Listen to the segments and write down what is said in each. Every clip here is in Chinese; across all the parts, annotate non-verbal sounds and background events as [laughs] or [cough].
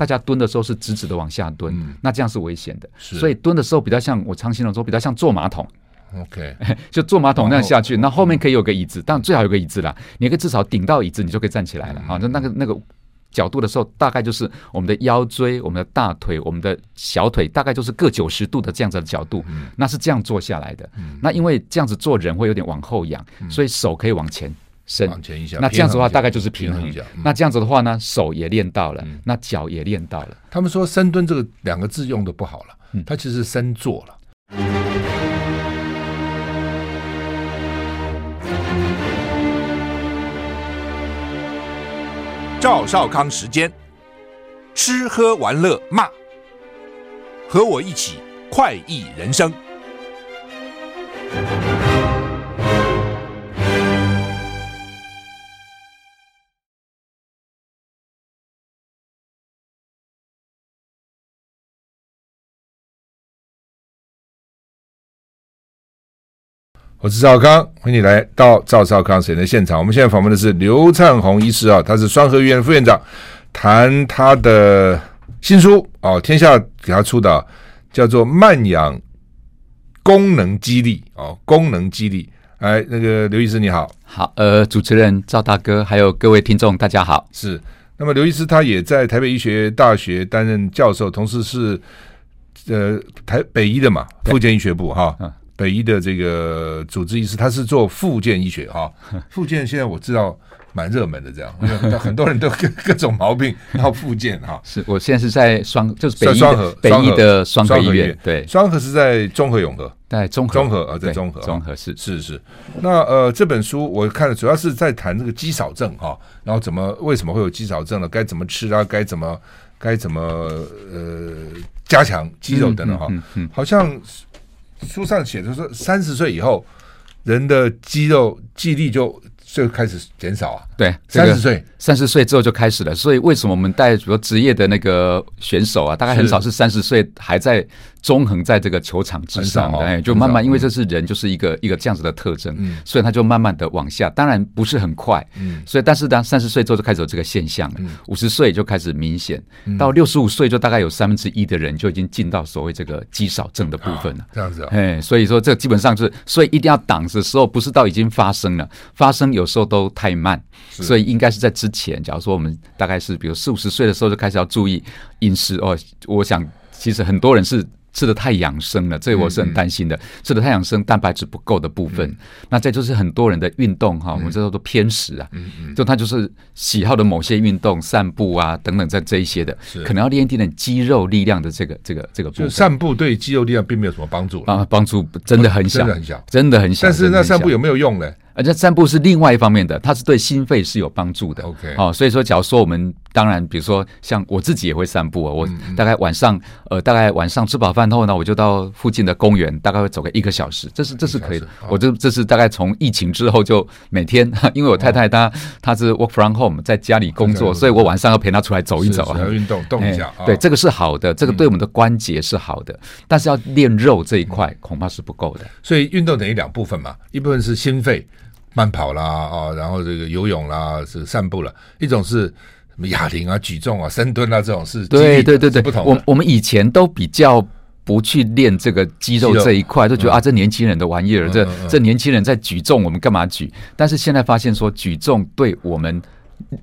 大家蹲的时候是直直的往下蹲，嗯、那这样是危险的。所以蹲的时候比较像我常形容说，比较像坐马桶。OK，[laughs] 就坐马桶那样下去，哦、那后，后面可以有个椅子，但最好有个椅子啦，你可以至少顶到椅子，你就可以站起来了。好、嗯，那那个那个角度的时候，大概就是我们的腰椎、我们的大腿、我们的小腿，大概就是各九十度的这样子的角度，嗯、那是这样坐下来的。嗯、那因为这样子坐人会有点往后仰，嗯、所以手可以往前伸，往前一下。那这样子的话，大概就是平衡。平衡一下嗯、那这样子的话呢，手也练到了，嗯、那脚也练到了。他们说深蹲这个两个字用的不好了，嗯、它其实是深坐了。赵少康时间，吃喝玩乐骂，和我一起快意人生。我是赵康，欢迎你来到赵少康时间的现场。我们现在访问的是刘灿宏医师啊，他是双和医院副院长，谈他的新书哦，天下给他出的叫做《慢养功能激励》哦，功能激励。哎，那个刘医师你好，好，呃，主持人赵大哥，还有各位听众，大家好。是，那么刘医师他也在台北医学大学担任教授，同时是呃台北医的嘛，复健医学部哈。嗯北医的这个主治医师，他是做复健医学哈。[laughs] 复健现在我知道蛮热门的，这样，因为很多人都 [laughs] 各各种毛病要复健哈。是我现在是在双，就是北医双和北医的双和医院，对，双和是在中和永和，在中和中和啊，在中和，中和是是是。那呃，这本书我看了，主要是在谈这个肌少症哈，然后怎么为什么会有肌少症呢？该怎么吃啊？该怎么该怎么呃加强肌肉等等哈。好像。书上写的说，三十岁以后，人的肌肉记忆力就就开始减少啊。对，三十岁，三十岁之后就开始了。所以为什么我们带比如职业的那个选手啊，大概很少是。三十岁还在中横在这个球场之上的，哎，就慢慢，因为这是人就是一个一个这样子的特征，所以他就慢慢的往下。当然不是很快，嗯，所以但是当三十岁之后就开始有这个现象了，五十岁就开始明显，到六十五岁就大概有三分之一的人就已经进到所谓这个肌少症的部分了。这样子啊，哎，所以说这基本上是，所以一定要挡的时候，不是到已经发生了，发生有时候都太慢，所以应该是在之前。假如说我们大概是比如四五十岁的时候就开始要注意饮食哦，我想其实很多人是。吃的太养生了，这个我是很担心的。嗯嗯、吃的太养生，蛋白质不够的部分，嗯、那再就是很多人的运动哈，嗯、我们这叫做偏食啊，嗯嗯，就他就是喜好的某些运动，散步啊等等，在这一些的，可能要练一点点肌肉力量的这个这个这个部分。就散步对肌肉力量并没有什么帮助啊，帮助真的很小，真的很小，真的很小。但是那散步有没有用呢？而且散步是另外一方面的，它是对心肺是有帮助的。OK，好，所以说，假如说我们当然，比如说像我自己也会散步啊，我大概晚上呃，大概晚上吃饱饭后呢，我就到附近的公园，大概会走个一个小时，这是这是可以的。我这这是大概从疫情之后就每天，[laughs] 因为我太太她她是 work from home，在家里工作，所以我晚上要陪她出来走一走啊，要运动动一下。对，这个是好的，这个对我们的关节是好的，但是要练肉这一块恐怕是不够的。所以运动等于两部分嘛，一部分是心肺。慢跑啦，啊，然后这个游泳啦，是散步了。一种是什么哑铃啊、举重啊、深蹲啊，这种是对对对对，不同。我我们以前都比较不去练这个肌肉这一块，都觉得啊，这年轻人的玩意儿，这这年轻人在举重，我们干嘛举？但是现在发现说，举重对我们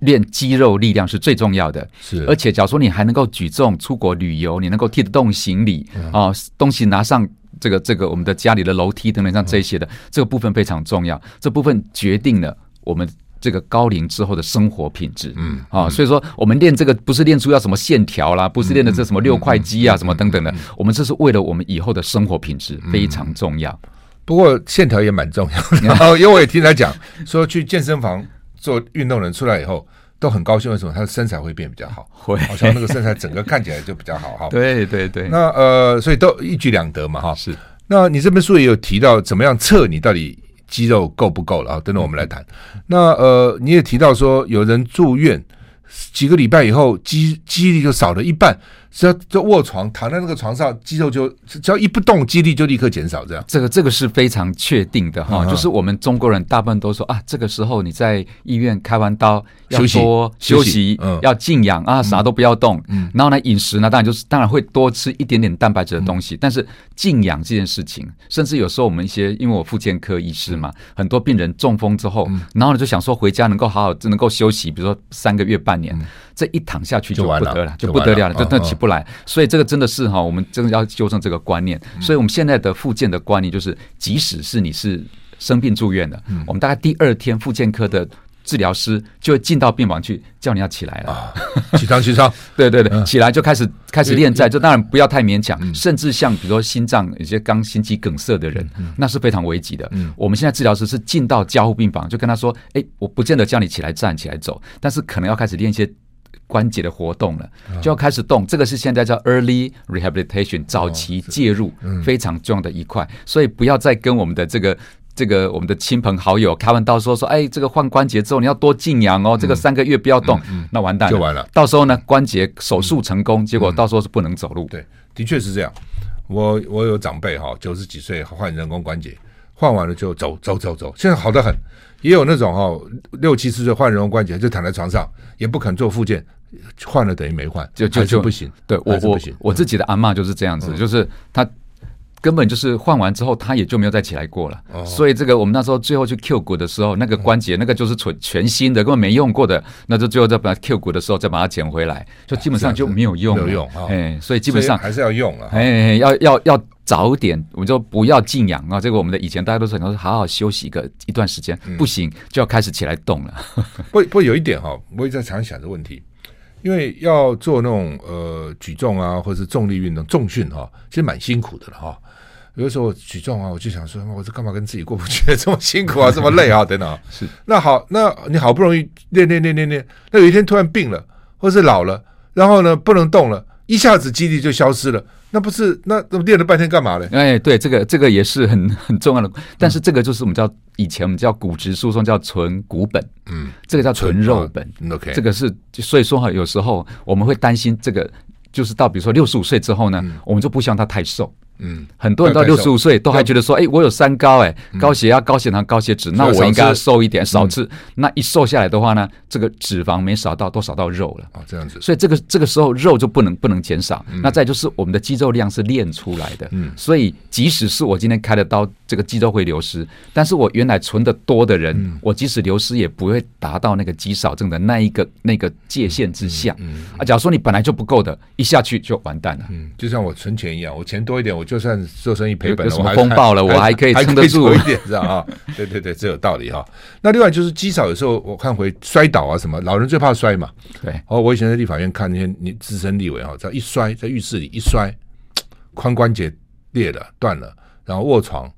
练肌肉力量是最重要的。是，而且假如说你还能够举重出国旅游，你能够提得动行李啊，东西拿上。这个这个我们的家里的楼梯等等像这些的，这个部分非常重要，这部分决定了我们这个高龄之后的生活品质。嗯啊，所以说我们练这个不是练出要什么线条啦，不是练的这什么六块肌啊什么等等的，我们这是为了我们以后的生活品质非常重要。不过线条也蛮重要的，[laughs] 然后因为我也听他讲说，去健身房做运动人出来以后。都很高兴，为什么他的身材会变比较好？[laughs] 会，好像那个身材整个看起来就比较好哈。[laughs] 对对对。那呃，所以都一举两得嘛哈。是。那你这本书也有提到怎么样测你到底肌肉够不够了啊？等等，我们来谈。那呃，你也提到说有人住院几个礼拜以后，肌肌力就少了一半。只要就卧床躺在那个床上，肌肉就只要一不动，肌力就立刻减少。这样，这个这个是非常确定的哈。就是我们中国人大部分都说啊，这个时候你在医院开完刀要多休息，要静养啊，啥都不要动。嗯然后呢，饮食呢，当然就是当然会多吃一点点蛋白质的东西。但是静养这件事情，甚至有时候我们一些因为我妇健科医师嘛，很多病人中风之后，然后呢就想说回家能够好好能够休息，比如说三个月半年。这一躺下去就不得了，就不得了了，就那起不来。所以这个真的是哈，我们真的要纠正这个观念。所以我们现在的复健的观念就是，即使是你是生病住院的，我们大概第二天复健科的治疗师就会进到病房去叫你要起来了，起床起床，[laughs] 对对对，起来就开始开始练在。这当然不要太勉强，甚至像比如说心脏有些刚心肌梗塞的人，那是非常危急的。我们现在治疗师是进到加护病房，就跟他说：“哎，我不见得叫你起来站起来走，但是可能要开始练一些。”关节的活动了，就要开始动。这个是现在叫 early rehabilitation，早期介入非常重要的一块。所以不要再跟我们的这个这个我们的亲朋好友开玩笑说说，哎，这个换关节之后你要多静养哦，这个三个月不要动，那完蛋了，就完了。到时候呢，关节手术成功，结果到时候是不能走路。对，的确是这样。我我有长辈哈，九十几岁换人工关节，换完了就走走走走，现在好得很。也有那种哦六七十岁换人工关节就躺在床上，也不肯做复健。换了等于没换，就就就不行。对我我我自己的阿嬷就是这样子，就是他根本就是换完之后，他也就没有再起来过了。所以这个我们那时候最后去 Q 骨的时候，那个关节那个就是全全新的，根本没用过的，那就最后再把它 Q 骨的时候再把它捡回来，就基本上就没有用，没有用。哎，所以基本上还是要用啊。哎，要要要早点，我们就不要静养啊。这个我们的以前大家都是说好好休息一个一段时间，不行就要开始起来动了。[laughs] 不不，有一点哈，我也在常想这问题。因为要做那种呃举重啊，或者是重力运动重训哈，其实蛮辛苦的了哈。有的时候举重啊，我就想说，我这干嘛跟自己过不去？这么辛苦啊，这么累啊，等等。[laughs] 是那好，那你好不容易练练练练练，那有一天突然病了，或是老了，然后呢不能动了，一下子肌力就消失了。那不是那那练了半天干嘛呢？哎，对，这个这个也是很很重要的，但是这个就是我们叫以前我们叫骨质疏松叫纯骨本，嗯，这个叫纯肉本，OK，这个是所以说哈，有时候我们会担心这个，就是到比如说六十五岁之后呢，我们就不希望他太瘦。嗯，很多人到六十五岁都还觉得说，哎，我有三高，哎，高血压、高血糖、高血脂，那我应该要瘦一点，少吃。那一瘦下来的话呢，这个脂肪没少到，都少到肉了。哦，这样子。所以这个这个时候肉就不能不能减少。那再就是我们的肌肉量是练出来的。嗯。所以即使是我今天开的刀，这个肌肉会流失，但是我原来存的多的人，我即使流失也不会达到那个肌少症的那一个那个界限之下。嗯。啊，假如说你本来就不够的，一下去就完蛋了。嗯，就像我存钱一样，我钱多一点，我。就算做生意赔本了，什么风暴了，我还可以撑得住一点，是吧？啊，[laughs] 对对对，这有道理哈。那另外就是极少，有时候我看回摔倒啊，什么老人最怕摔嘛。对，哦，我以前在立法院看那些你资深立委哈，只要一摔，在浴室里一摔，髋关节裂了断了，然后卧床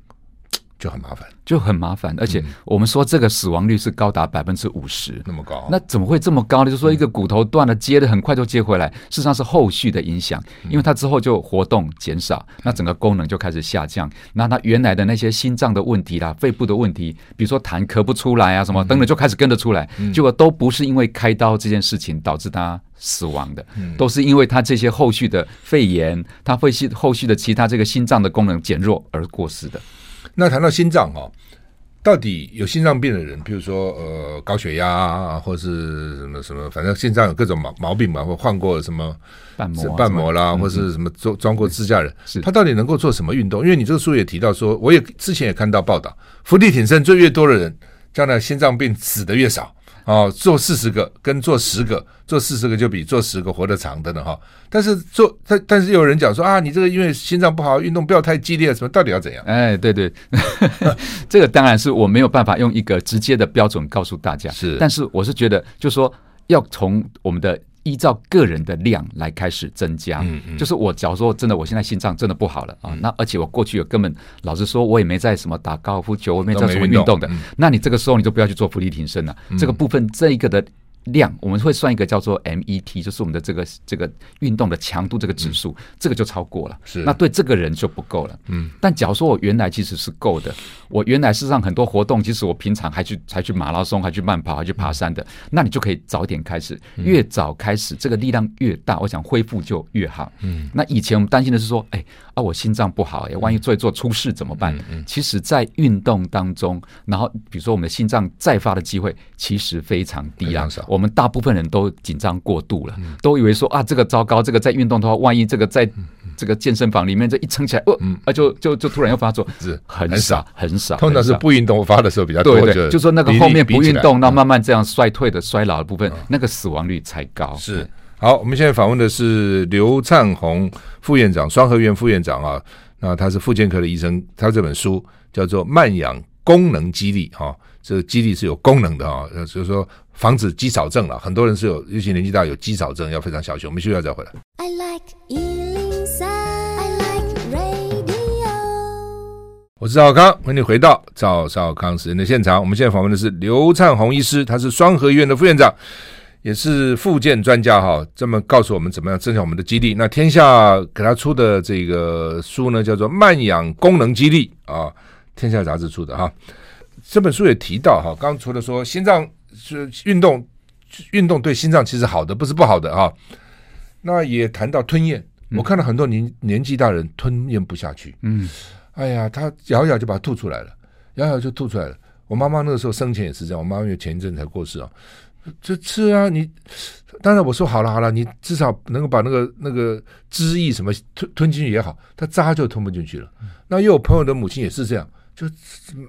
就很麻烦。就很麻烦，而且我们说这个死亡率是高达百分之五十，那么高，那怎么会这么高呢？就是说一个骨头断了，接的很快就接回来，事实上是后续的影响，因为它之后就活动减少，那整个功能就开始下降，那它原来的那些心脏的问题啦、肺部的问题，比如说痰咳不出来啊什么等等，就开始跟着出来，结果都不是因为开刀这件事情导致他死亡的，都是因为他这些后续的肺炎，他会是后续的其他这个心脏的功能减弱而过世的。那谈到心脏哦，到底有心脏病的人，比如说呃高血压啊，或是什么什么，反正心脏有各种毛毛病嘛，或换过什么瓣膜、瓣膜啦，或是什么装装过支架人，是他到底能够做什么运动？因为你这个书也提到说，我也之前也看到报道，伏地挺身最越多的人，将来心脏病死的越少。哦，做四十个跟做十个，做四十个就比做十个活得长的呢哈。但是做但但是又有人讲说啊，你这个因为心脏不好，运动不要太激烈，什么到底要怎样？哎，对对，[laughs] 这个当然是我没有办法用一个直接的标准告诉大家。是，但是我是觉得，就是说要从我们的。依照个人的量来开始增加，嗯嗯，就是我假如说真的，我现在心脏真的不好了啊，那而且我过去有根本老实说，我也没在什么打高尔夫球，我没在什么运动。的，那你这个时候你就不要去做伏地挺身了。这个部分这一个的量，我们会算一个叫做 MET，就是我们的这个这个运动的强度这个指数，嗯、这个就超过了。是，那对这个人就不够了。嗯，但假如说我原来其实是够的，我原来事实上很多活动，其实我平常还去还去马拉松，还去慢跑，还去爬山的，那你就可以早点开始，越早开始，这个力量越大，我想恢复就越好。嗯，那以前我们担心的是说，哎啊，我心脏不好，哎，万一做一做出事怎么办？嗯嗯，其实，在运动当中，然后比如说我们的心脏再发的机会其实非常低啊。我们大部分人都紧张过度了，都以为说啊，这个糟糕，这个在运动的话，万一这个在这个健身房里面这一撑起来，哦，啊，就就就突然又发作，是很少很少，[laughs] 通常是不运动发的时候比较多，对对，就说那个后面不运动，那慢慢这样衰退的衰老的部分，那个死亡率才高。是好，我们现在访问的是刘灿宏副院长，双和院副院长啊，那他是妇健科的医生，他这本书叫做《慢养功能激励》哈，这个肌力是有功能的啊，就是说。防止肌少症了，很多人是有，尤其年纪大有肌少症，要非常小心。我们需要再回来。I like 103, I like radio。我是赵少康，欢迎你回到赵少康时间的现场。我们现在访问的是刘灿宏医师，他是双和医院的副院长，也是复健专家哈。这么告诉我们怎么样增强我们的肌力。那天下给他出的这个书呢，叫做《慢养功能肌力》啊，天下杂志出的哈。这本书也提到哈，刚刚除了说心脏。是运动，运动对心脏其实好的，不是不好的啊。那也谈到吞咽，我看到很多年年纪大人吞咽不下去，嗯，哎呀，他咬咬就把它吐出来了，咬咬就吐出来了。我妈妈那个时候生前也是这样，我妈妈因为前一阵才过世啊，这吃啊，你当然我说好了好了，你至少能够把那个那个汁液什么吞吞进去也好，它渣就吞不进去了。那又有朋友的母亲也是这样。就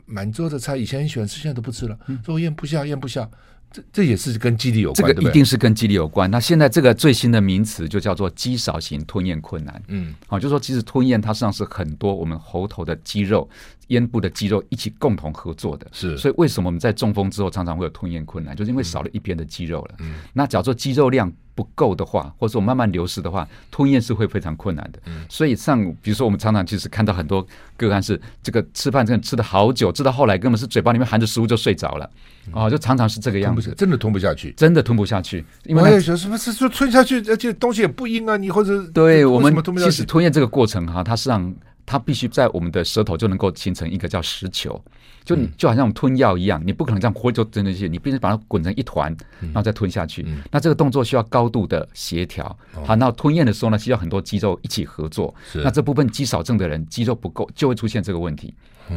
满桌的菜，以前很喜欢吃，现在都不吃了。说咽不下，咽不下，这这也是跟肌力有关。这个一定是跟肌力有关。那现在这个最新的名词就叫做肌少型吞咽困难。嗯，好，就说其实吞咽它实际上是很多我们喉头的肌肉、咽部的肌肉一起共同合作的。是，所以为什么我们在中风之后常常会有吞咽困难，就是因为少了一边的肌肉了。嗯，那假如说肌肉量不够的话，或者说我慢慢流失的话，吞咽是会非常困难的。嗯，所以像比如说我们常常其实看到很多个案是这个吃饭真的吃了好久，吃到后来根本是嘴巴里面含着食物就睡着了。哦，就常常是这个样子，真的吞不下去，真的吞不下去。因为我也觉得什么是说吞下去，而且东西也不硬啊，你或者对我们其实吞咽这个过程哈，它是让它必须在我们的舌头就能够形成一个叫石球。就你就好像我们吞药一样，你不可能这样活就吞进去，你必须把它滚成一团，然后再吞下去。那这个动作需要高度的协调。好，那吞咽的时候呢，需要很多肌肉一起合作。那这部分肌少症的人肌肉不够，就会出现这个问题。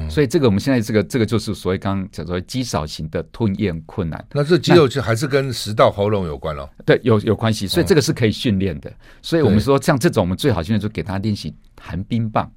所以这个我们现在这个这个就是所谓刚刚讲说肌少型的吞咽困难。那这肌肉就还是跟食道喉咙有关了？对，有有关系。所以这个是可以训练的。所以我们说像这种，我们最好训练就给他练习含冰棒。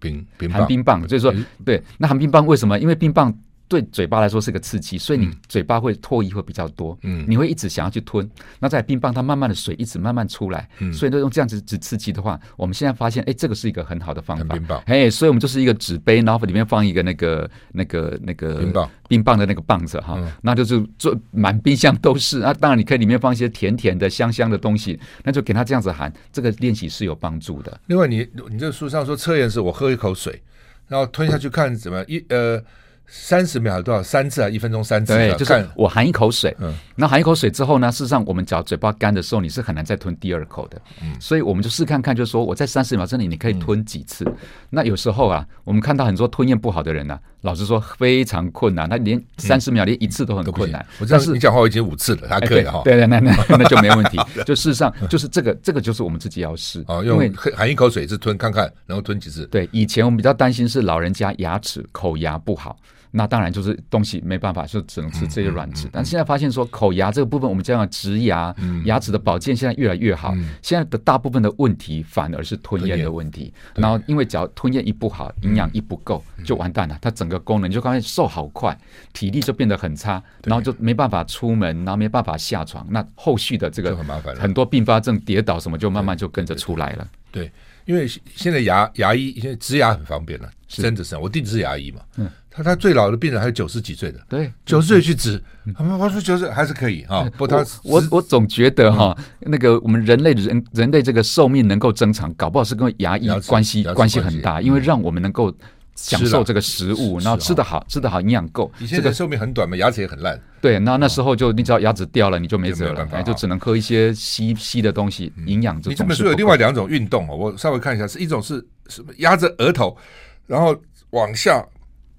冰冰含冰棒，所以说，对，那含冰棒为什么？因为冰棒对嘴巴来说是个刺激，所以你嘴巴会唾液会比较多，嗯，你会一直想要去吞。那在冰棒它慢慢的水一直慢慢出来，嗯，所以都用这样子只刺激的话，我们现在发现，哎，这个是一个很好的方法。冰棒，哎，所以我们就是一个纸杯，然后里面放一个那个那个那个冰棒，冰棒的那个棒子哈，那就是做满冰箱都是。那当然你可以里面放一些甜甜的、香香的东西，那就给他这样子含，这个练习是有帮助的。另外，你你这个书上说测验是我喝一口水。然后吞下去看怎么样？一呃。三十秒多少？三次啊？一分钟三次？对，就是我含一口水，嗯，那含一口水之后呢？事实上，我们嚼嘴巴干的时候，你是很难再吞第二口的，嗯，所以我们就试看看，就是说我在三十秒之内，你可以吞几次？嗯、那有时候啊，我们看到很多吞咽不好的人呢、啊，老实说非常困难，他连三十秒连一次都很困难。嗯、我这样你讲话我已经五次了，还可以哈、欸。对对，那那 [laughs] 那就没问题。就事实上，就是这个这个就是我们自己要试啊，因为含一口水是吞看看，然后吞几次。对，以前我们比较担心是老人家牙齿口牙不好。那当然就是东西没办法，就只能吃这些软质。但现在发现说口牙这个部分，我们这样植牙，牙齿的保健现在越来越好。现在的大部分的问题反而是吞咽的问题。然后因为只要吞咽一不好，营养一不够，就完蛋了。它整个功能就发现瘦好快，体力就变得很差，然后就没办法出门，然后没办法下床。那后续的这个很麻烦，很多并发症、跌倒什么就慢慢就跟着出来了。对，因为现在牙牙医现在植牙很方便了，真的是我弟弟是牙医嘛。嗯。他他最老的病人还有九十几岁的，对，九十岁去植，他们我说九十还是可以啊。不，他我我总觉得哈，那个我们人类人人类这个寿命能够增长，搞不好是跟牙医关系关系很大，因为让我们能够享受这个食物，然后吃得好，吃得好，营养够。以前这个寿命很短嘛，牙齿也很烂。对，那那时候就你知道牙齿掉了，你就没辙了，哎，就只能喝一些稀稀的东西，营养。你这本书有另外两种运动哦，我稍微看一下，是一种是什么？压着额头，然后往下，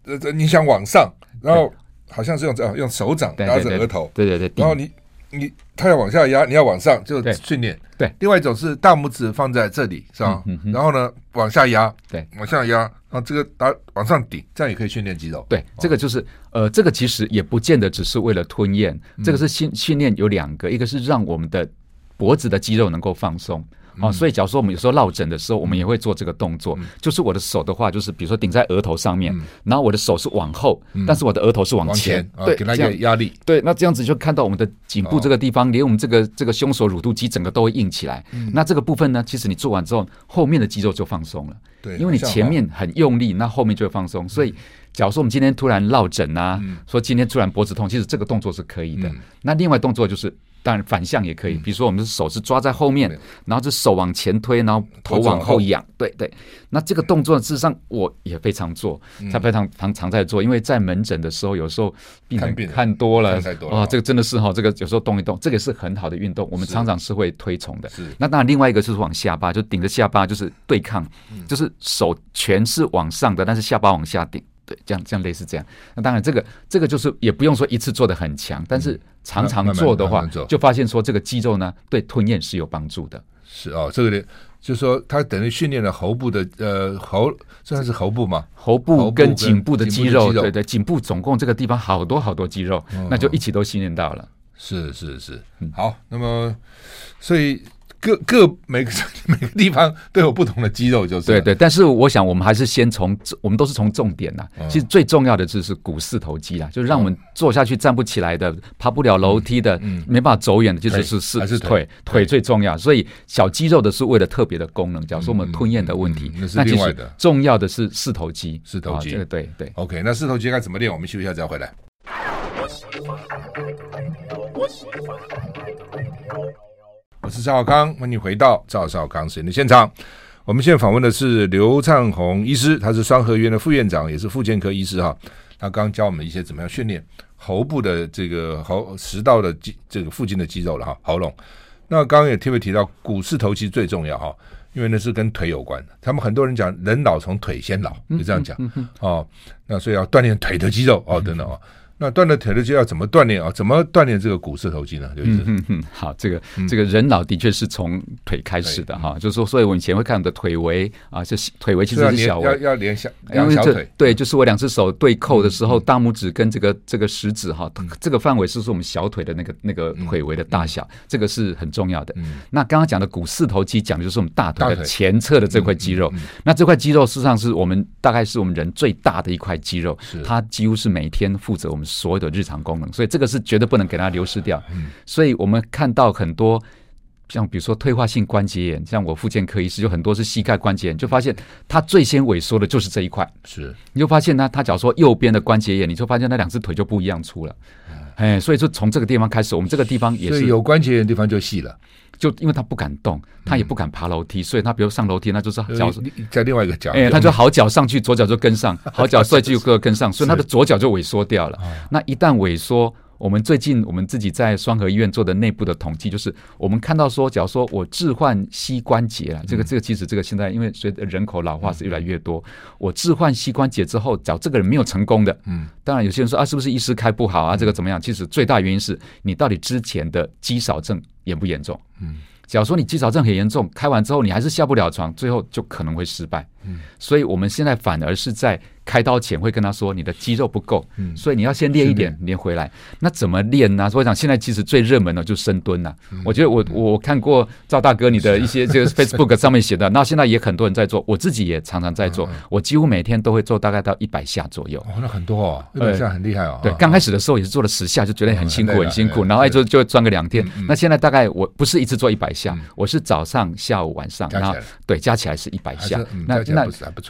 呃，你想往上，然后好像是用这样用手掌压着额头，对对对，然后你。你他要往下压，你要往上，就训练。对，另外一种是大拇指放在这里，是吧？然后呢，往下压，对，往下压，然后这个打往上顶，这样也可以训练肌肉。对，这个就是呃，这个其实也不见得只是为了吞咽，这个是训训练有两个，一个是让我们的脖子的肌肉能够放松。哦，所以假如说我们有时候落枕的时候，我们也会做这个动作。就是我的手的话，就是比如说顶在额头上面，然后我的手是往后，但是我的额头是往前，对，给它一个压力。对，那这样子就看到我们的颈部这个地方，连我们这个这个胸锁乳突肌整个都会硬起来。那这个部分呢，其实你做完之后，后面的肌肉就放松了。对，因为你前面很用力，那后面就会放松。所以，假如说我们今天突然落枕啊，说今天突然脖子痛，其实这个动作是可以的。那另外动作就是。当然反向也可以，比如说我们的手是抓在后面，然后这手往前推，然后头往后仰，对对。那这个动作事实上我也非常做，他非常常常在做，因为在门诊的时候，有时候病人看多了，啊，这个真的是哈，这个有时候动一动，这个是很好的运动，我们常常是会推崇的。那当然另外一个就是往下巴，就顶着下巴就是对抗，就是手全是往上的，但是下巴往下顶。对，这样这样类似这样。那当然，这个这个就是也不用说一次做的很强，但是常常做的话，就发现说这个肌肉呢，对吞咽是有帮助的。是哦，这个就是说它等于训练了喉部的呃喉，算是喉部嘛，喉部跟颈部的肌肉，对对，颈部总共这个地方好多好多肌肉，那就一起都训练到了。是是是，好，那么所以。各各每个 [laughs] 每个地方都有不同的肌肉，就是对对。但是我想，我们还是先从我们都是从重点呐。其实最重要的就是股四头肌啊，就是让我们坐下去站不起来的、爬不了楼梯的、没办法走远的，就是是是腿腿最重要。所以小肌肉的是为了特别的功能，假如说我们吞咽的问题，那是另外的重要的是四头肌。四头肌，对对。OK，那四头肌该怎么练？我们休息一下再回来。我是赵少康，欢迎回到赵少康实验的现场。我们现在访问的是刘灿红医师，他是双和医院的副院长，也是妇健科医师哈。他刚刚教我们一些怎么样训练喉部的这个喉食道的肌这个附近的肌肉了哈，喉咙。那刚刚也特别提到股四头肌最重要哈，因为那是跟腿有关的。他们很多人讲人老从腿先老，就这样讲哦。那所以要锻炼腿的肌肉哦，等等哦。那锻炼腿的肌要怎么锻炼啊？怎么锻炼这个股四头肌呢？刘医师，嗯嗯，好，这个这个人老的确是从腿开始的哈，就是说，所以我以前会看我的腿围啊，就腿围其实是小围，要要连小两小腿，对，就是我两只手对扣的时候，大拇指跟这个这个食指哈，这个范围是说我们小腿的那个那个腿围的大小，这个是很重要的。那刚刚讲的股四头肌讲的就是我们大腿的前侧的这块肌肉，那这块肌肉事实上是我们大概是我们人最大的一块肌肉，它几乎是每天负责我们。所有的日常功能，所以这个是绝对不能给它流失掉。所以我们看到很多像比如说退化性关节炎，像我复健科医师有很多是膝盖关节炎，就发现他最先萎缩的就是这一块。是，你就发现呢，他假如说右边的关节炎，你就发现那两只腿就不一样粗了。哎，所以说从这个地方开始，我们这个地方也是有关节炎的地方就细了，就因为他不敢动，他也不敢爬楼梯，所以他比如上楼梯，那就是脚在另外一个脚，哎，他就好脚上去，左脚就跟上，[laughs] 好脚帅气就跟上，所以他的左脚就萎缩掉了。那一旦萎缩。我们最近我们自己在双河医院做的内部的统计，就是我们看到说，假如说我置换膝关节啊，这个这个其实这个现在因为随着人口老化是越来越多，我置换膝关节之后，假如这个人没有成功的，嗯，当然有些人说啊，是不是医师开不好啊？这个怎么样？其实最大原因是你到底之前的肌少症严不严重？嗯，假如说你肌少症很严重，开完之后你还是下不了床，最后就可能会失败。嗯，所以我们现在反而是在。开刀前会跟他说，你的肌肉不够，所以你要先练一点，练回来。那怎么练呢？所以我想现在其实最热门的就是深蹲呐。我觉得我我看过赵大哥你的一些这个 Facebook 上面写的，[laughs] 那现在也很多人在做，我自己也常常在做。我几乎每天都会做大概到一百下左右。哦，那很多哦，一百下很厉害哦。对，刚开始的时候也是做了十下，就觉得很辛苦很辛苦，然后哎就就转个两天。那现在大概我不是一次做一百下，我是早上、下午、晚上，然后对加起来是一百下。那那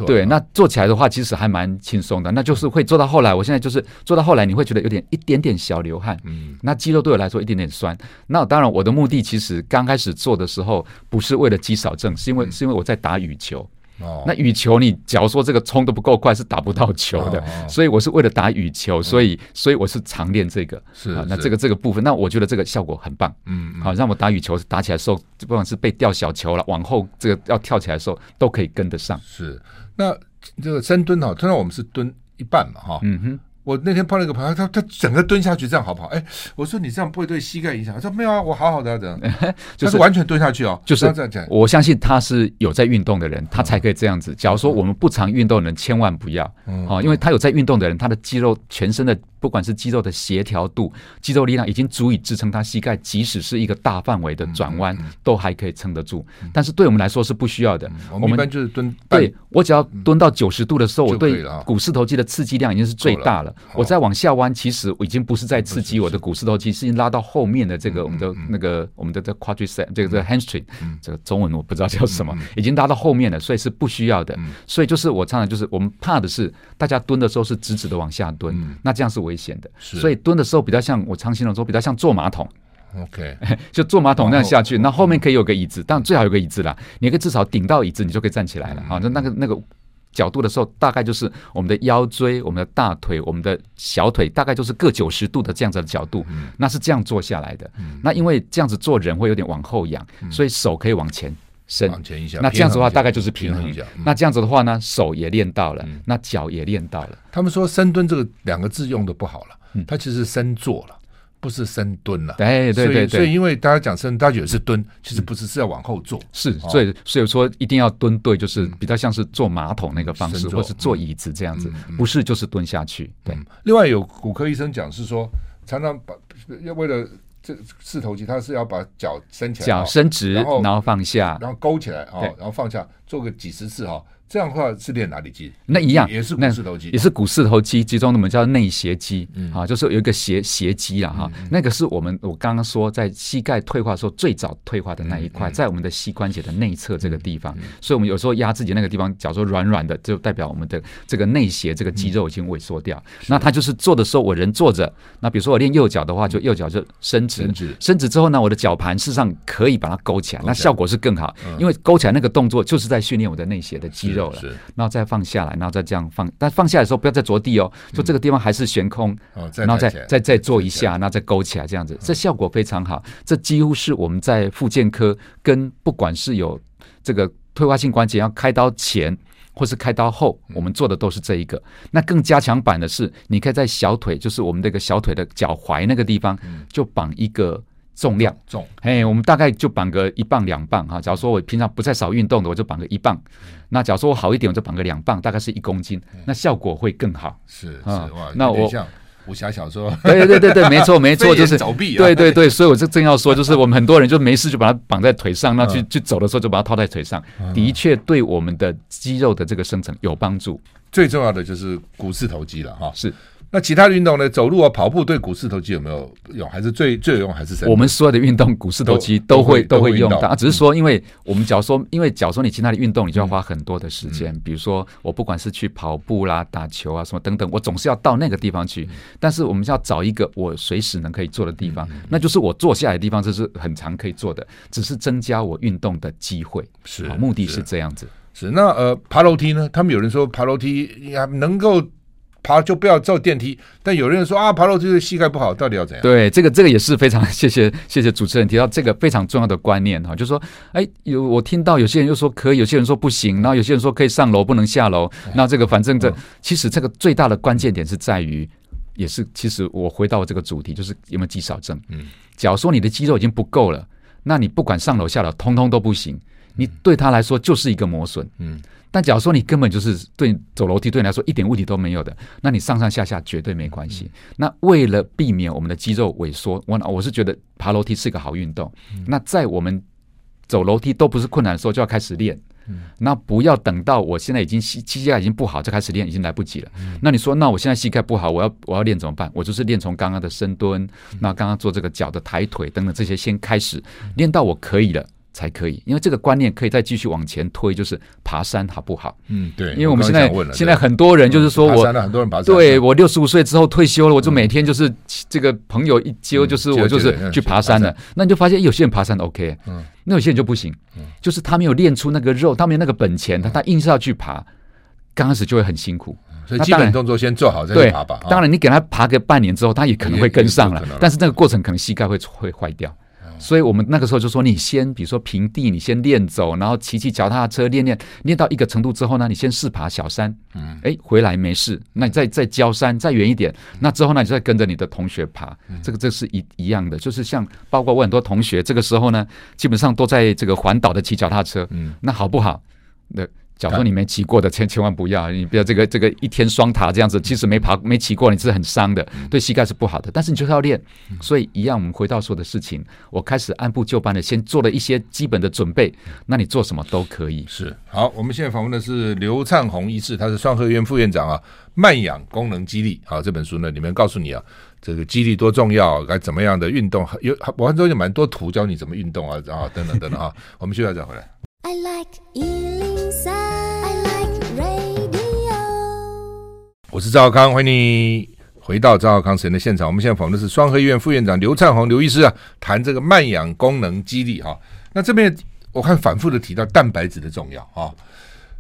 对，那做起来的话其实还蛮轻松的。那就是会做到后来，我现在就是做到后来，你会觉得有点一点点小流汗，嗯，那肌肉对我来说一点点酸。那当然，我的目的其实刚开始做的时候不是为了肌少症，是因为是因为我在打羽球，哦，那羽球你假如说这个冲的不够快，是打不到球的。所以我是为了打羽球，所以、嗯、所以我是常练这个。是啊，那这个这个部分，那我觉得这个效果很棒。嗯，嗯，好，让我打羽球打起来的时候，不管是被吊小球了，往后这个要跳起来的时候，都可以跟得上。是，那这个深蹲哈，通常我们是蹲一半嘛，哈。嗯哼。我那天碰了一个朋友，他他整个蹲下去这样好不好？哎，我说你这样不会对膝盖影响？他说没有啊，我好好的这样，[laughs] 就是完全蹲下去哦。就是这样讲，我相信他是有在运动的人，他才可以这样子。假如说我们不常运动的人，千万不要啊，因为他有在运动的人，他的肌肉全身的。不管是肌肉的协调度、肌肉力量，已经足以支撑他膝盖，即使是一个大范围的转弯，都还可以撑得住。但是对我们来说是不需要的。我们一般就是蹲，对我只要蹲到九十度的时候，我对股四头肌的刺激量已经是最大了。我再往下弯，其实我已经不是在刺激我的股四头肌，是已经拉到后面的这个我们的那个我们的这 quadricep 这个这个 hamstring，这个中文我不知道叫什么，已经拉到后面了，所以是不需要的。所以就是我常常就是我们怕的是大家蹲的时候是直直的往下蹲，那这样是危险的，所以蹲的时候比较像我常形容说比较像坐马桶，OK，[laughs] 就坐马桶那样下去，那后，后面可以有个椅子，但最好有个椅子啦，你可以至少顶到椅子，你就可以站起来了。好，那那个那个角度的时候，大概就是我们的腰椎、我们的大腿、我们的小腿，大概就是各九十度的这样子的角度，那是这样坐下来的。那因为这样子坐人会有点往后仰，所以手可以往前。伸，往前一下，那这样子的话大概就是平衡。那这样子的话呢，手也练到了，那脚也练到了。他们说深蹲这个两个字用的不好了，它其实是深坐了，不是深蹲了。对对对对。所以因为大家讲深，大家觉得是蹲，其实不是，是要往后坐。是，所以所以说一定要蹲对，就是比较像是坐马桶那个方式，或是坐椅子这样子，不是就是蹲下去。对。另外有骨科医生讲是说，常常把要为了。这四头肌，它是要把脚伸起来，脚伸直，然后然后放下，然后勾起来啊，然后放下，做个几十次哈。这样的话是练哪里肌？那一样也是股四头肌，也是股四头肌，其中我们叫内斜肌，啊，就是有一个斜斜肌了哈。那个是我们我刚刚说在膝盖退化的时候最早退化的那一块，在我们的膝关节的内侧这个地方，所以我们有时候压自己那个地方，假如说软软的，就代表我们的这个内斜这个肌肉已经萎缩掉。那他就是做的时候，我人坐着，那比如说我练右脚的话，就右脚就伸直，伸直。之后呢，我的脚盘事实上可以把它勾起来，那效果是更好，因为勾起来那个动作就是在训练我的内斜的肌肉了。然后再放下来，然后再这样放，但放下来的时候不要再着地哦，就这个地方还是悬空，然后再再再做一下，然后再勾起来，这样子，这效果非常好。这几乎是我们在复健科跟不管是有这个退化性关节要开刀前或是开刀后，我们做的都是这一个。那更加强版的是，你可以在小腿，就是我们这个小腿的脚踝那个地方，就绑一个。重量重，哎，我们大概就绑个一磅两磅哈。假如说我平常不太少运动的，我就绑个一磅。那假如说我好一点，我就绑个两磅，大概是一公斤，那效果会更好。是是哇，那我像武侠小说，对对对对，没错没错，[laughs] 就是对对对，所以我就正要说，就是我们很多人就没事就把它绑在腿上，那去去走的时候就把它套在腿上，的确对我们的肌肉的这个生成有帮助。最重要的就是股四头肌了哈，是。那其他的运动呢？走路啊、跑步对股四头肌有没有用？还是最最有用？还是我们所有的运动，股四头肌都会都会用到啊。只是说，因为我们假如说，因为假如说你其他的运动，你就要花很多的时间。比如说，我不管是去跑步啦、打球啊什么等等，我总是要到那个地方去。但是我们要找一个我随时能可以做的地方，那就是我坐下来的地方，这是很常可以做的，只是增加我运动的机会。是，目的是这样子。是那呃，爬楼梯呢？他们有人说爬楼梯呀能够。爬就不要坐电梯，但有人说啊，爬楼梯对膝盖不好，到底要怎样？对，这个这个也是非常谢谢 [laughs] 谢谢主持人提到这个非常重要的观念哈，就是说，哎，有我听到有些人又说可以，有些人说不行，然后有些人说可以上楼不能下楼，那这个反正这其实这个最大的关键点是在于，也是其实我回到这个主题，就是有没有肌少症。嗯，假如说你的肌肉已经不够了，那你不管上楼下楼，通通都不行，你对他来说就是一个磨损。嗯。但假如说你根本就是对走楼梯对你来说一点问题都没有的，那你上上下下绝对没关系。那为了避免我们的肌肉萎缩，我我是觉得爬楼梯是一个好运动。那在我们走楼梯都不是困难的时候就要开始练。那不要等到我现在已经膝膝盖已经不好再开始练，已经来不及了。那你说，那我现在膝盖不好，我要我要练怎么办？我就是练从刚刚的深蹲，那刚刚做这个脚的抬腿等等这些先开始练到我可以了。才可以，因为这个观念可以再继续往前推，就是爬山好不好？嗯，对，因为我们现在现在很多人就是说我，嗯、很多人爬山，对我六十五岁之后退休了，我就每天就是这个朋友一揪，就是我就是去爬山了。那你就发现有些人爬山 OK，嗯，那有些人就不行，嗯，就是他没有练出那个肉，他没有那个本钱，他他硬是要去爬，刚开始就会很辛苦。所以基本动作先做好再去爬吧。当然，你给他爬个半年之后，他也可能会跟上了，但是那个过程可能膝盖会会坏掉。所以我们那个时候就说，你先比如说平地，你先练走，然后骑骑脚踏车练练，练到一个程度之后呢，你先试爬小山，嗯，哎，回来没事，那你再再郊山再远一点，那之后呢，你再跟着你的同学爬，这个这是一一样的，就是像包括我很多同学，这个时候呢，基本上都在这个环岛的骑脚踏车，嗯，那好不好？那。假如说你没骑过的，千千万不要，你不要这个这个一天双塔这样子，其实没爬没骑过，你是很伤的，对膝盖是不好的。但是你就是要练，所以一样，我们回到说的事情，我开始按部就班的先做了一些基本的准备，那你做什么都可以。是好，我们现在访问的是刘灿宏医师，他是双和医院副院长啊。慢氧功能激励啊，这本书呢里面告诉你啊，这个肌力多重要，该怎么样的运动，有我看中有蛮多图教你怎么运动啊，然后等等等等啊，我们现在再回来。I like 我是赵康，欢迎你回到赵康时间的现场。我们现在访问的是双和医院副院长刘灿宏刘医师啊，谈这个慢氧功能激励哈。那这边我看反复的提到蛋白质的重要啊，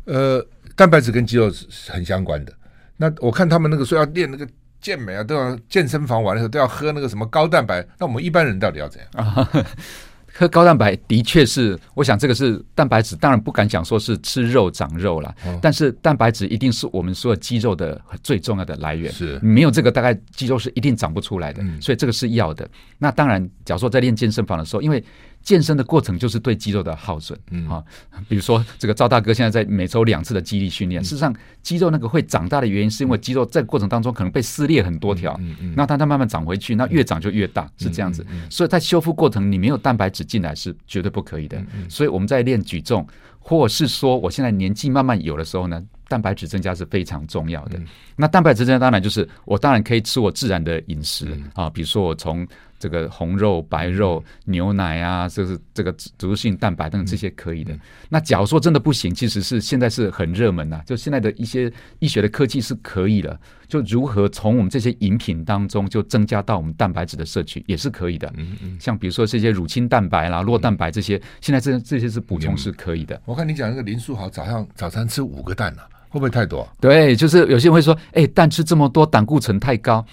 呃，蛋白质跟肌肉是很相关的。那我看他们那个说要练那个健美啊，都要健身房玩的时候都要喝那个什么高蛋白。那我们一般人到底要怎样啊？[laughs] 喝高蛋白的确是，我想这个是蛋白质，当然不敢讲说是吃肉长肉了，哦、但是蛋白质一定是我们所有肌肉的最重要的来源。是，没有这个，大概肌肉是一定长不出来的。嗯、所以这个是要的。那当然，假如说在练健身房的时候，因为健身的过程就是对肌肉的耗损，嗯啊，比如说这个赵大哥现在在每周两次的肌力训练，事实上肌肉那个会长大的原因，是因为肌肉在过程当中可能被撕裂很多条，那它它慢慢长回去，那越长就越大，是这样子。所以在修复过程，你没有蛋白质进来是绝对不可以的。所以我们在练举重，或是说我现在年纪慢慢有的时候呢，蛋白质增加是非常重要的。那蛋白质增加当然就是我当然可以吃我自然的饮食啊，比如说我从。这个红肉、白肉、牛奶啊，就是这个植物性蛋白等等这些可以的。那假如说真的不行，其实是现在是很热门呐、啊，就现在的一些医学的科技是可以了。就如何从我们这些饮品当中就增加到我们蛋白质的摄取也是可以的。嗯嗯。像比如说这些乳清蛋白啦、酪蛋白这些，现在这这些是补充是可以的。我看你讲那个林书豪早上早餐吃五个蛋呢、啊，会不会太多？对，就是有些人会说，哎，蛋吃这么多，胆固醇太高。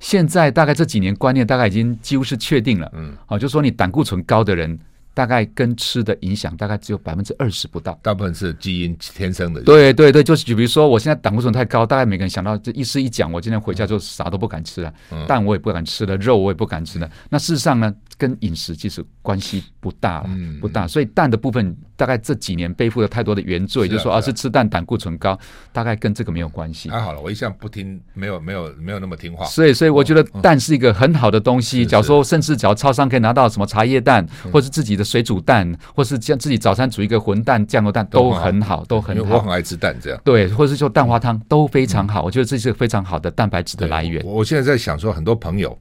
现在大概这几年观念大概已经几乎是确定了，嗯，好，就说你胆固醇高的人，大概跟吃的影响大概只有百分之二十不到，大部分是基因天生的。对对对，就是比如说我现在胆固醇太高，大概每个人想到这医师一讲，我今天回家就啥都不敢吃了，蛋我也不敢吃了，肉我也不敢吃了。那事实上呢，跟饮食其实关系不大了，不大。所以蛋的部分大概这几年背负了太多的原罪，就是说啊是吃蛋胆固醇高，大概跟这个没有关系。还好了，我一向不听，没有没有没有那么听话。所以所以我觉得蛋是一个很好的东西。假如说甚至只要超商可以拿到什么茶叶蛋，或是自己的水煮蛋，或是像自己早餐煮一个混蛋酱油蛋都很好，都很好。我很爱吃蛋，这样对，或者是说蛋花汤都非常好。我觉得这是非常好的蛋白质的来源。我现在在想说，很多朋友。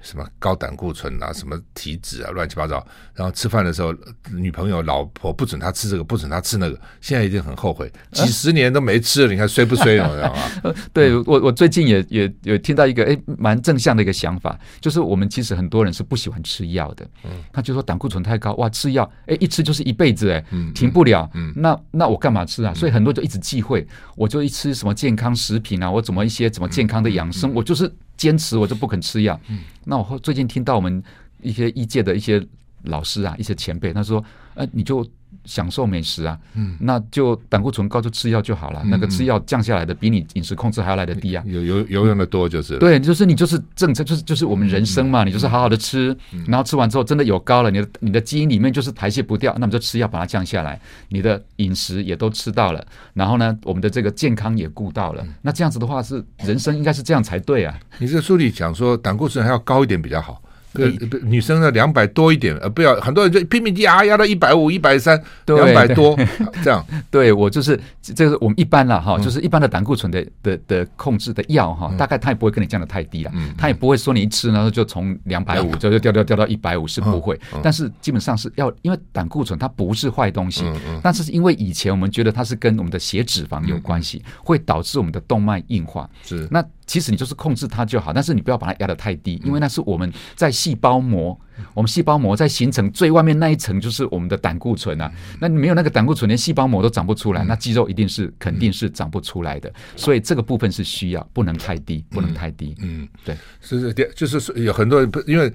什么高胆固醇啊，什么体脂啊，乱七八糟。然后吃饭的时候，女朋友、老婆不准他吃这个，不准他吃那个。现在一定很后悔，[laughs] 几十年都没吃了，你看衰不衰？你知道吗？对我，我最近也也有听到一个诶蛮正向的一个想法，就是我们其实很多人是不喜欢吃药的。嗯，他就说胆固醇太高，哇，吃药，诶，一吃就是一辈子，诶，停不了。嗯，那那我干嘛吃啊？所以很多就一直忌讳，我就一吃什么健康食品啊，我怎么一些怎么健康的养生，我就是。坚持我就不肯吃药。嗯，那我最近听到我们一些医界的一些老师啊，一些前辈，他说：“呃，你就。”享受美食啊，嗯，那就胆固醇高就吃药就好了。嗯、那个吃药降下来的比你饮食控制还要来得低啊。有有有用的多就是。对，就是你就是正常，就是就是我们人生嘛，嗯、你就是好好的吃，嗯、然后吃完之后真的有高了，你的你的基因里面就是排泄不掉，那么就吃药把它降下来。你的饮食也都吃到了，然后呢，我们的这个健康也顾到了。嗯、那这样子的话是人生应该是这样才对啊。你这个书里讲说胆固醇还要高一点比较好。呃，女生的两百多一点，呃，不要很多人就拼命压压到一百五、一百三、两百多 [laughs] 这样。[laughs] 对我就是这个，我们一般了哈，就是一般的胆固醇的的的控制的药哈，大概他也不会跟你降的太低了，他也不会说你一吃然后就从两百五就就掉掉掉到一百五是不会，但是基本上是要，因为胆固醇它不是坏东西，但是因为以前我们觉得它是跟我们的血脂肪有关系，会导致我们的动脉硬化。是。那。其实你就是控制它就好，但是你不要把它压得太低，因为那是我们在细胞膜，我们细胞膜在形成最外面那一层就是我们的胆固醇啊。那你没有那个胆固醇，连细胞膜都长不出来，那肌肉一定是肯定是长不出来的。所以这个部分是需要，不能太低，不能太低。嗯，对，是是，就是有很多因为。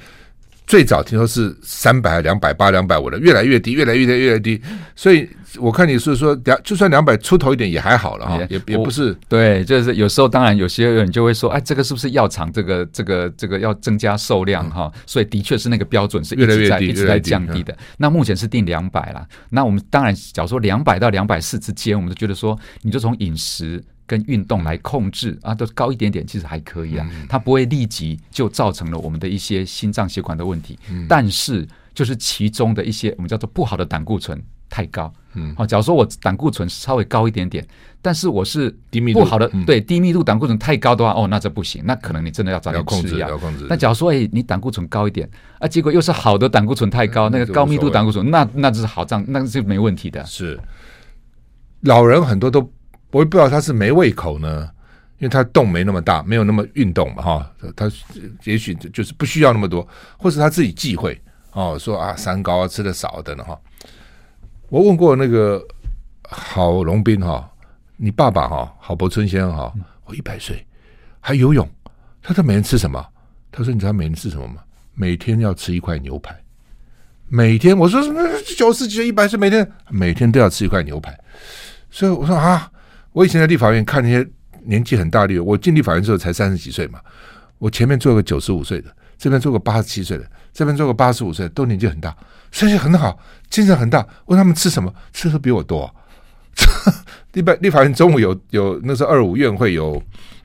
最早听说是三百、两百八、两百五的，越来越低，越来越低，越来越低。所以我看你是说两，就算两百出头一点也还好了哈，也也不是。对，就是有时候当然有些人就会说，哎，这个是不是药厂这个这个这个要增加售量哈？所以的确是那个标准是越来越低一直在降低的。那目前是定两百了。那我们当然，假如说两百到两百四之间，我们就觉得说，你就从饮食。跟运动来控制啊，都高一点点，其实还可以啊。它不会立即就造成了我们的一些心脏血管的问题，但是就是其中的一些我们叫做不好的胆固醇太高。嗯，好，假如说我胆固醇稍微高一点点，但是我是低密度不好的，对低密度胆固醇太高的话，哦，那这不行，那可能你真的要早点吃药。那假如说，哎，你胆固醇高一点啊，结果又是好的胆固醇太高，那个高密度胆固醇，那那就是好账，那是没问题的。是老人很多都。我也不知道他是没胃口呢，因为他动没那么大，没有那么运动嘛，哈，他也许就是不需要那么多，或是他自己忌讳哦，说啊三高啊吃的少等等，哈。我问过那个郝龙斌哈，你爸爸哈，郝柏村先生哈，我一百岁还游泳，他说每天吃什么？他说你知道每天吃什么吗？每天要吃一块牛排，每天我说什么九十几岁一百岁每天每天都要吃一块牛排，所以我说啊。我以前在立法院看那些年纪很大的，我进立法院之后才三十几岁嘛。我前面坐个九十五岁的，这边坐个八十七岁的，这边坐个八十五岁，都年纪很大，身体很好，精神很大。问他们吃什么，吃的比我多。[laughs] 立法立法院中午有有那时候二五院会有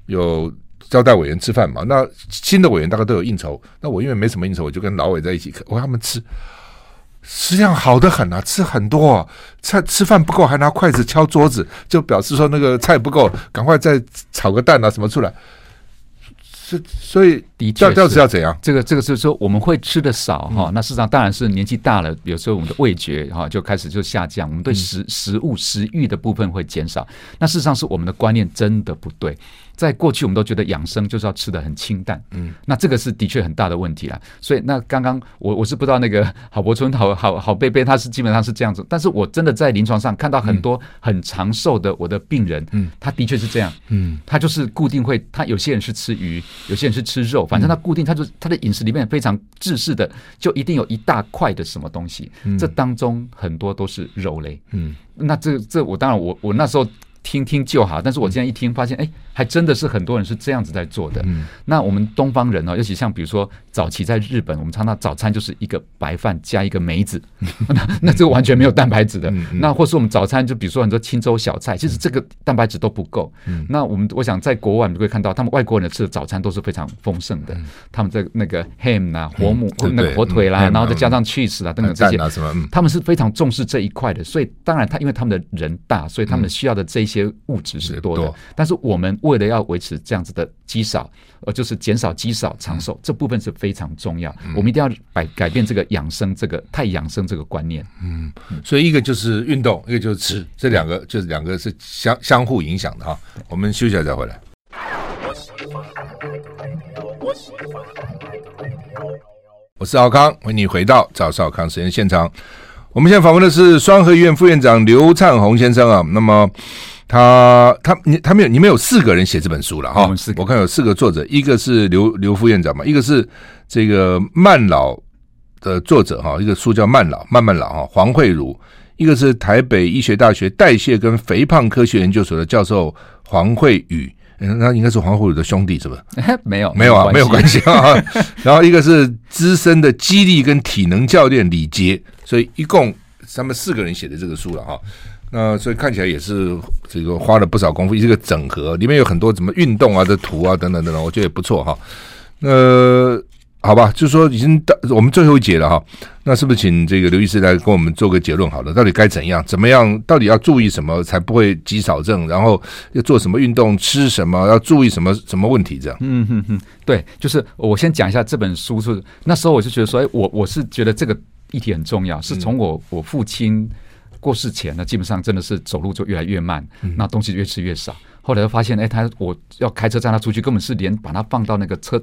有招待委员吃饭嘛？那新的委员大概都有应酬，那我因为没什么应酬，我就跟老委在一起，我让他们吃。食量好得很啊，吃很多啊，菜吃饭不够还拿筷子敲桌子，就表示说那个菜不够，赶快再炒个蛋啊什么出来。所所以的确是要怎样？这个这个是说我们会吃的少哈，那事实上当然是年纪大了，有时候我们的味觉哈就开始就下降，我们对食食物食欲的部分会减少。那事实上是我们的观念真的不对。在过去，我们都觉得养生就是要吃的很清淡，嗯，那这个是的确很大的问题了。所以，那刚刚我我是不知道那个郝柏村郝郝郝贝贝，他是基本上是这样子。但是我真的在临床上看到很多很长寿的我的病人，嗯，他的确是这样，嗯，他就是固定会，他有些人是吃鱼，有些人是吃肉，反正他固定，他就他的饮食里面非常制式的，就一定有一大块的什么东西，这当中很多都是肉类，嗯，那这这我当然我我那时候。听听就好，但是我今天一听发现，哎，还真的是很多人是这样子在做的。嗯，那我们东方人呢，尤其像比如说早期在日本，我们常常早餐就是一个白饭加一个梅子，[laughs] 那那这个完全没有蛋白质的。那或是我们早餐就比如说很多清粥小菜，其实这个蛋白质都不够。那我们我想在国外你会看到，他们外国人吃的早餐都是非常丰盛的。他们在那个 ham 啊，火母那个火腿啦，然后再加上 cheese 啊等等这些，他们是非常重视这一块的。所以当然他因为他们的人大，所以他们需要的这些。些物质是多的，但是我们为了要维持这样子的肌少，呃，就是减少肌少长寿，这部分是非常重要。我们一定要改改变这个养生这个太养生这个观念。嗯，所以一个就是运动，一个就是吃，这两个就是两个是相相互影响的哈。我们休息一下再回来。我是奥康，欢迎你回到赵少康实验现场。我们现在访问的是双和医院副院长刘灿宏先生啊，那么。他他你他们有你们有四个人写这本书了哈，我看有四个作者，一个是刘刘副院长嘛，一个是这个慢老的作者哈，一个书叫慢老慢慢老哈，黄慧茹，一个是台北医学大学代谢跟肥胖科学研究所的教授黄慧宇，那应该是黄慧如的兄弟是不是？[laughs] 没有没有啊，没有关系啊。[laughs] 然后一个是资深的肌力跟体能教练李杰，所以一共他们四个人写的这个书了哈。那所以看起来也是这个花了不少功夫，一个整合里面有很多什么运动啊的图啊等等等等，我觉得也不错哈。那好吧，就是说已经到我们最后一节了哈，那是不是请这个刘医师来跟我们做个结论？好了，到底该怎样？怎么样？到底要注意什么才不会肌少症？然后要做什么运动？吃什么？要注意什么什么问题？这样？嗯哼哼，对，就是我先讲一下这本书是那时候我就觉得说，哎，我我是觉得这个议题很重要，是从我我父亲过世前呢，基本上真的是走路就越来越慢，那东西越吃越少。后来又发现，哎，他我要开车载他出去，根本是连把他放到那个车。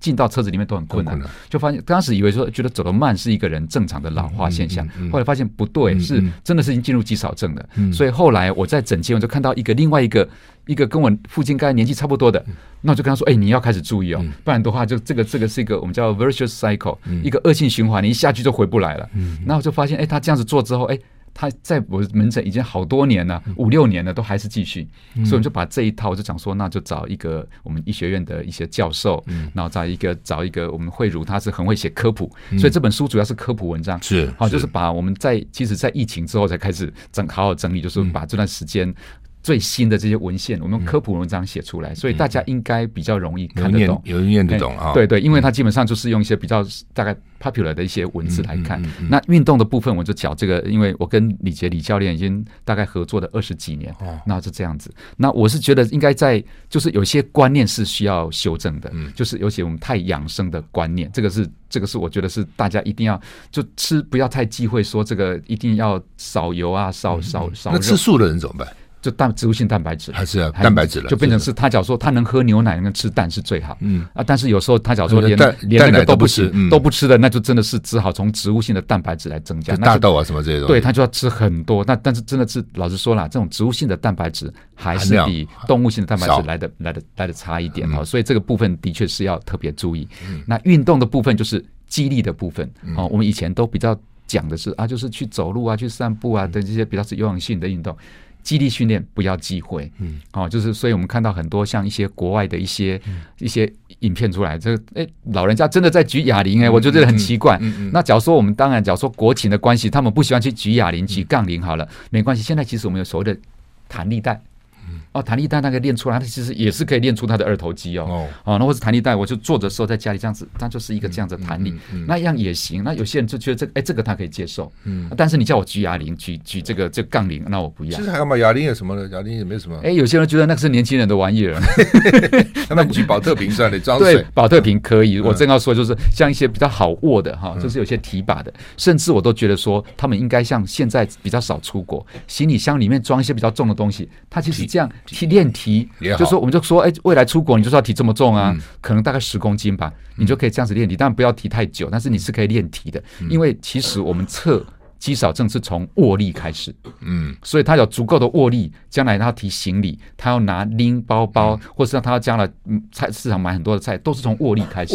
进到车子里面都很困难，就发现当时以为说觉得走得慢是一个人正常的老化现象，后来发现不对，是真的是已经进入肌少症了。所以后来我在诊间我就看到一个另外一个一个跟我父亲刚才年纪差不多的，那我就跟他说：“哎，你要开始注意哦，不然的话就这个这个是一个我们叫 vicious cycle，一个恶性循环，你一下去就回不来了。”然后我就发现，哎，他这样子做之后，哎。他在我门诊已经好多年了，五六年了，都还是继续，所以我们就把这一套，我就想说，那就找一个我们医学院的一些教授，然后找一个找一个我们慧茹，他是很会写科普，所以这本书主要是科普文章，是好，就是把我们在其实，在疫情之后才开始整好好整理，就是把这段时间。最新的这些文献，我们用科普文章写出来，所以大家应该比较容易看得懂，有人念得懂啊。对对，因为它基本上就是用一些比较大概 popular 的一些文字来看。那运动的部分，我就讲这个，因为我跟李杰李教练已经大概合作了二十几年，那是这样子。那我是觉得应该在，就是有些观念是需要修正的，就是尤其我们太养生的观念，这个是这个是我觉得是大家一定要就吃不要太忌讳说这个一定要少油啊，少少少。那吃素的人怎么办？就蛋植物性蛋白质还是啊，蛋白质了，就变成是他假如说他能喝牛奶，能吃蛋是最好。嗯啊，但是有时候他假如说连连那个都不吃，都不吃的，那就真的是只好从植物性的蛋白质来增加。大豆啊什么这些东西，对他就要吃很多。那但是真的是老实说啦，这种植物性的蛋白质还是比动物性的蛋白质来的来的来的差一点啊。所以这个部分的确是要特别注意。那运动的部分就是肌力的部分啊，我们以前都比较讲的是啊，就是去走路啊，去散步啊等这些比较是有氧性的运动。肌力训练不要忌讳，嗯，哦，就是，所以我们看到很多像一些国外的一些、嗯、一些影片出来，这个哎，老人家真的在举哑铃哎，我觉得很奇怪。嗯嗯嗯、那假如说我们当然，假如说国情的关系，他们不喜欢去举哑铃、举杠铃，好了，没关系。现在其实我们有所谓的弹力带。哦，弹力带那个练出来，它其实也是可以练出它的二头肌哦。哦，哦，那或是弹力带，我就坐着时候在家里这样子，它就是一个这样子弹力，那样也行。那有些人就觉得这个，哎，这个他可以接受。嗯，但是你叫我举哑铃，举举这个这个杠铃，那我不要。其实还有嘛，哑铃有什么呢？哑铃也没什么。哎，有些人觉得那个是年轻人的玩意儿。[laughs] 那举保特瓶算了，装水。对，[laughs] 宝特瓶可以。我正要说，就是像一些比较好握的哈，就是有些提把的，甚至我都觉得说，他们应该像现在比较少出国，行李箱里面装一些比较重的东西，它其实这样提练提。就说我们就说，哎，未来出国你就是要提这么重啊，可能大概十公斤吧，你就可以这样子练提，但不要提太久，但是你是可以练提的，因为其实我们测肌少症是从握力开始，嗯，所以他有足够的握力，将来他要提行李，他要拿拎包包，或是让他将来菜市场买很多的菜，都是从握力开始。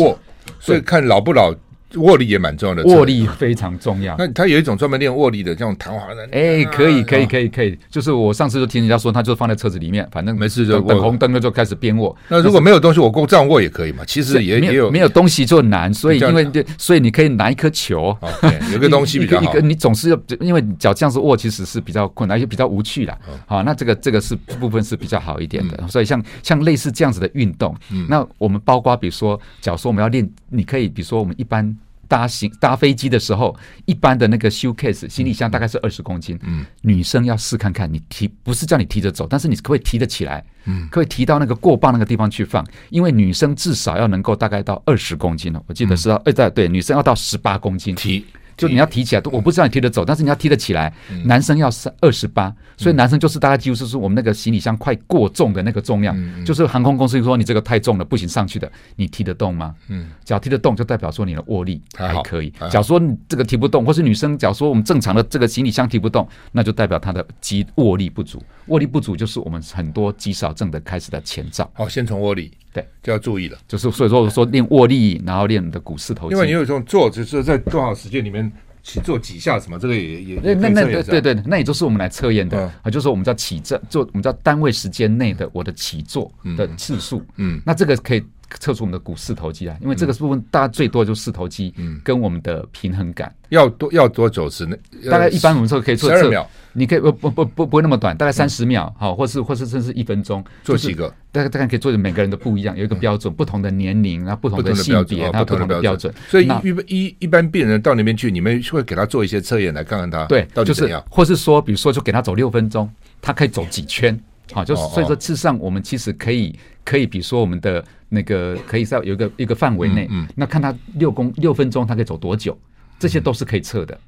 所以看老不老。握力也蛮重要的，握力非常重要。那他有一种专门练握力的，这种弹簧的。哎，可以，可以，可以，可以。就是我上次就听人家说，他就放在车子里面，反正没事就等红灯了就开始边握。那如果没有东西，我过这样握也可以嘛？其实也也有没有东西就难，所以因为所以你可以拿一颗球，[laughs] 有个东西比较好。一个你总是要，因为脚这样子握其实是比较困难，而且比较无趣的。好，那这个这个是部分是比较好一点的。所以像像类似这样子的运动，那我们包括比如说，假如说我们要练，你可以比如说我们一般。搭行搭飞机的时候，一般的那个 suitcase 行李箱大概是二十公斤。嗯，女生要试看看，你提不是叫你提着走，但是你可不可以提得起来？嗯，可以提到那个过磅那个地方去放，因为女生至少要能够大概到二十公斤了。我记得是要，哎对对，女生要到十八公斤提。就你要提起来，我不知道你提得走，但是你要提得起来。男生要三二十八，所以男生就是大概几乎是说我们那个行李箱快过重的那个重量，就是航空公司说你这个太重了，不行上去的，你提得动吗？嗯，只要提得动，就代表说你的握力还可以。假如说你这个提不动，或是女生假如说我们正常的这个行李箱提不动，那就代表她的肌握力不足。握力不足就是我们很多肌少症的开始的前兆。好，先从握力。对，就要注意了，就是所以说我说练握力，然后练你的股四头肌。因为你有这种做，就是在多少时间里面起做几下什么，这个也也那那那对对对，那也就是我们来测验的啊，就是我们叫起这做我们叫单位时间内的我的起坐的次数。嗯，那这个可以测出我们的股四头肌来，因为这个部分大家最多就是四头肌，嗯，跟我们的平衡感。要多要多久时呢？大概一般我们说可以做十二秒，你可以不不不不不会那么短，大概三十秒，好，或是或是甚至一分钟，做几个？大概大概可以做的每个人都不一样，有一个标准，不同的年龄，然后不同的性别，它不同的标准。所以一般一一般病人到那边去，你们会给他做一些测验来看看他对，到底怎样，或是说，比如说就给他走六分钟，他可以走几圈，好，就所以说事实上我们其实可以可以，比如说我们的那个可以在有一个一个范围内，嗯，那看他六公六分钟他可以走多久，这些都是可以测的。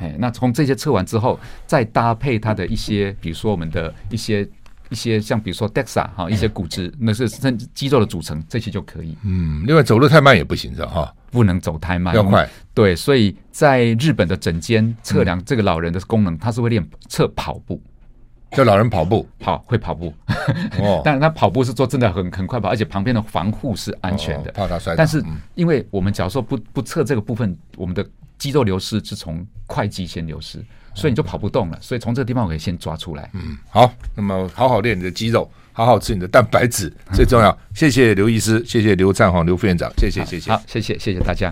哎，那从这些测完之后，再搭配他的一些，比如说我们的一些一些，像比如说 DEXA 哈，一些骨质，那是甚至肌肉的组成，这些就可以。嗯，另外走路太慢也不行，是吧？哈，不能走太慢，要快。对，所以在日本的诊间测量这个老人的功能，他是会练测跑步，叫老人跑步，跑会跑步。哦，[laughs] 但是他跑步是做真的很很快跑，而且旁边的防护是安全的，怕他摔倒。但是因为我们假如说不不测这个部分，我们的。肌肉流失是从会肌先流失，所以你就跑不动了。所以从这个地方我可以先抓出来。嗯，好，那么好好练你的肌肉，好好吃你的蛋白质最重要。谢谢刘医师，谢谢刘灿煌刘副院长，谢谢谢谢，好，谢谢谢谢大家。